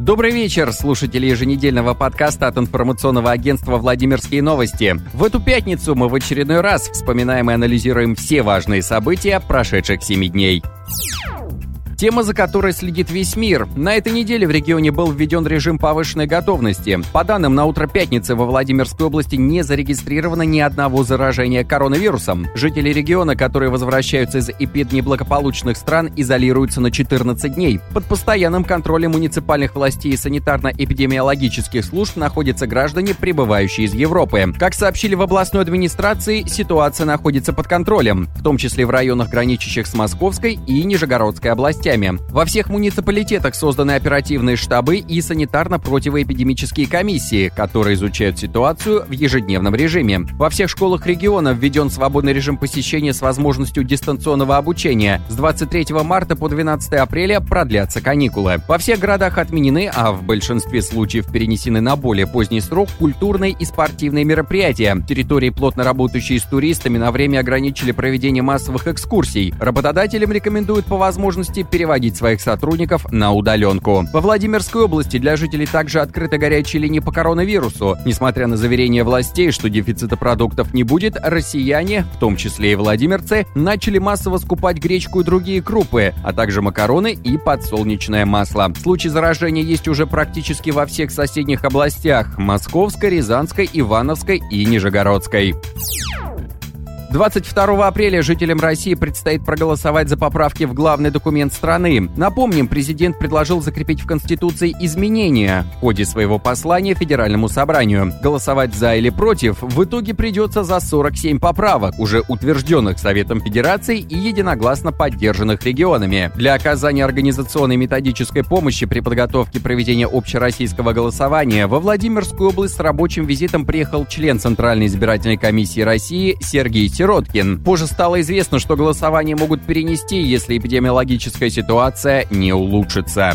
Добрый вечер, слушатели еженедельного подкаста от информационного агентства «Владимирские новости». В эту пятницу мы в очередной раз вспоминаем и анализируем все важные события прошедших семи дней. Тема, за которой следит весь мир. На этой неделе в регионе был введен режим повышенной готовности. По данным на утро пятницы во Владимирской области не зарегистрировано ни одного заражения коронавирусом. Жители региона, которые возвращаются из эпиднеблагополучных стран, изолируются на 14 дней. Под постоянным контролем муниципальных властей и санитарно-эпидемиологических служб находятся граждане, прибывающие из Европы. Как сообщили в областной администрации, ситуация находится под контролем, в том числе в районах, граничащих с Московской и Нижегородской областями властями. Во всех муниципалитетах созданы оперативные штабы и санитарно-противоэпидемические комиссии, которые изучают ситуацию в ежедневном режиме. Во всех школах региона введен свободный режим посещения с возможностью дистанционного обучения. С 23 марта по 12 апреля продлятся каникулы. Во всех городах отменены, а в большинстве случаев перенесены на более поздний срок культурные и спортивные мероприятия. Территории, плотно работающие с туристами, на время ограничили проведение массовых экскурсий. Работодателям рекомендуют по возможности переводить своих сотрудников на удаленку. Во Владимирской области для жителей также открыта горячая линия по коронавирусу. Несмотря на заверения властей, что дефицита продуктов не будет, россияне, в том числе и владимирцы, начали массово скупать гречку и другие крупы, а также макароны и подсолнечное масло. Случаи заражения есть уже практически во всех соседних областях – Московской, Рязанской, Ивановской и Нижегородской. 22 апреля жителям России предстоит проголосовать за поправки в главный документ страны. Напомним, президент предложил закрепить в Конституции изменения в ходе своего послания Федеральному собранию. Голосовать за или против в итоге придется за 47 поправок, уже утвержденных Советом Федерации и единогласно поддержанных регионами. Для оказания организационной методической помощи при подготовке проведения общероссийского голосования во Владимирскую область с рабочим визитом приехал член Центральной избирательной комиссии России Сергей Сироткин. Позже стало известно, что голосование могут перенести, если эпидемиологическая ситуация не улучшится.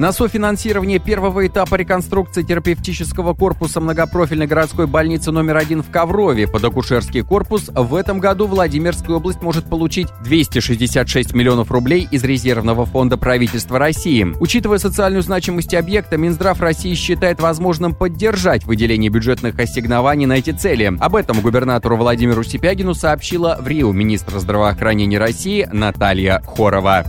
На софинансирование первого этапа реконструкции терапевтического корпуса многопрофильной городской больницы номер один в Коврове под акушерский корпус в этом году Владимирская область может получить 266 миллионов рублей из резервного фонда правительства России. Учитывая социальную значимость объекта, Минздрав России считает возможным поддержать выделение бюджетных ассигнований на эти цели. Об этом губернатору Владимиру Сипягину сообщила в Рио министр здравоохранения России Наталья Хорова.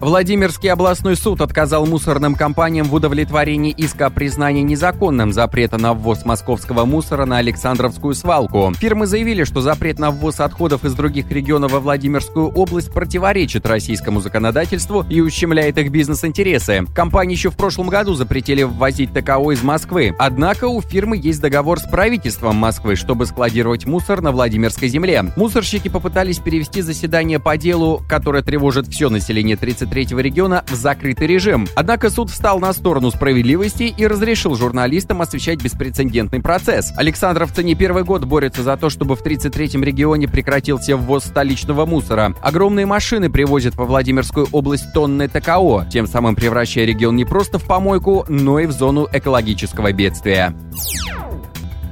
Владимирский областной суд отказал мусорным компаниям в удовлетворении иска о признании незаконным запрета на ввоз московского мусора на Александровскую свалку. Фирмы заявили, что запрет на ввоз отходов из других регионов во Владимирскую область противоречит российскому законодательству и ущемляет их бизнес-интересы. Компании еще в прошлом году запретили ввозить ТКО из Москвы. Однако у фирмы есть договор с правительством Москвы, чтобы складировать мусор на Владимирской земле. Мусорщики попытались перевести заседание по делу, которое тревожит все население 30 23 региона в закрытый режим. Однако суд встал на сторону справедливости и разрешил журналистам освещать беспрецедентный процесс. Александровцы не первый год борются за то, чтобы в 33-м регионе прекратился ввоз столичного мусора. Огромные машины привозят во Владимирскую область тонны ТКО, тем самым превращая регион не просто в помойку, но и в зону экологического бедствия.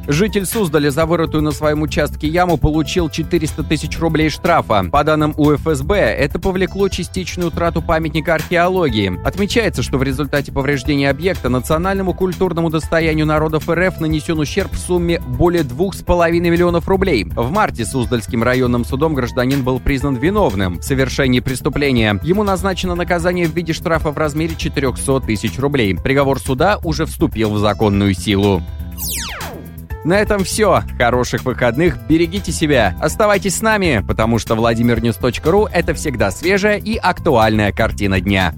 Житель Суздаля за вырытую на своем участке яму получил 400 тысяч рублей штрафа. По данным УФСБ, это повлекло частичную утрату памятника археологии. Отмечается, что в результате повреждения объекта национальному культурному достоянию народов РФ нанесен ущерб в сумме более 2,5 миллионов рублей. В марте Суздальским районным судом гражданин был признан виновным в совершении преступления. Ему назначено наказание в виде штрафа в размере 400 тысяч рублей. Приговор суда уже вступил в законную силу. На этом все. Хороших выходных, берегите себя. Оставайтесь с нами, потому что VladimirNews.ru — это всегда свежая и актуальная картина дня.